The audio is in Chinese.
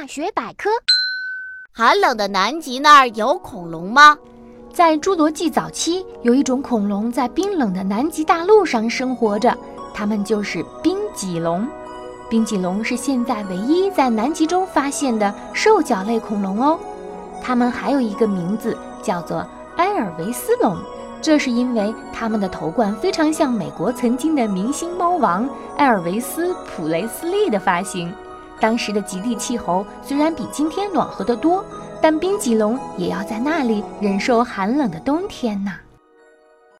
大学百科：寒冷的南极那儿有恐龙吗？在侏罗纪早期，有一种恐龙在冰冷的南极大陆上生活着，它们就是冰脊龙。冰脊龙是现在唯一在南极中发现的兽脚类恐龙哦。它们还有一个名字叫做埃尔维斯龙，这是因为它们的头冠非常像美国曾经的明星猫王埃尔维斯·普雷斯利的发型。当时的极地气候虽然比今天暖和得多，但冰脊龙也要在那里忍受寒冷的冬天呢。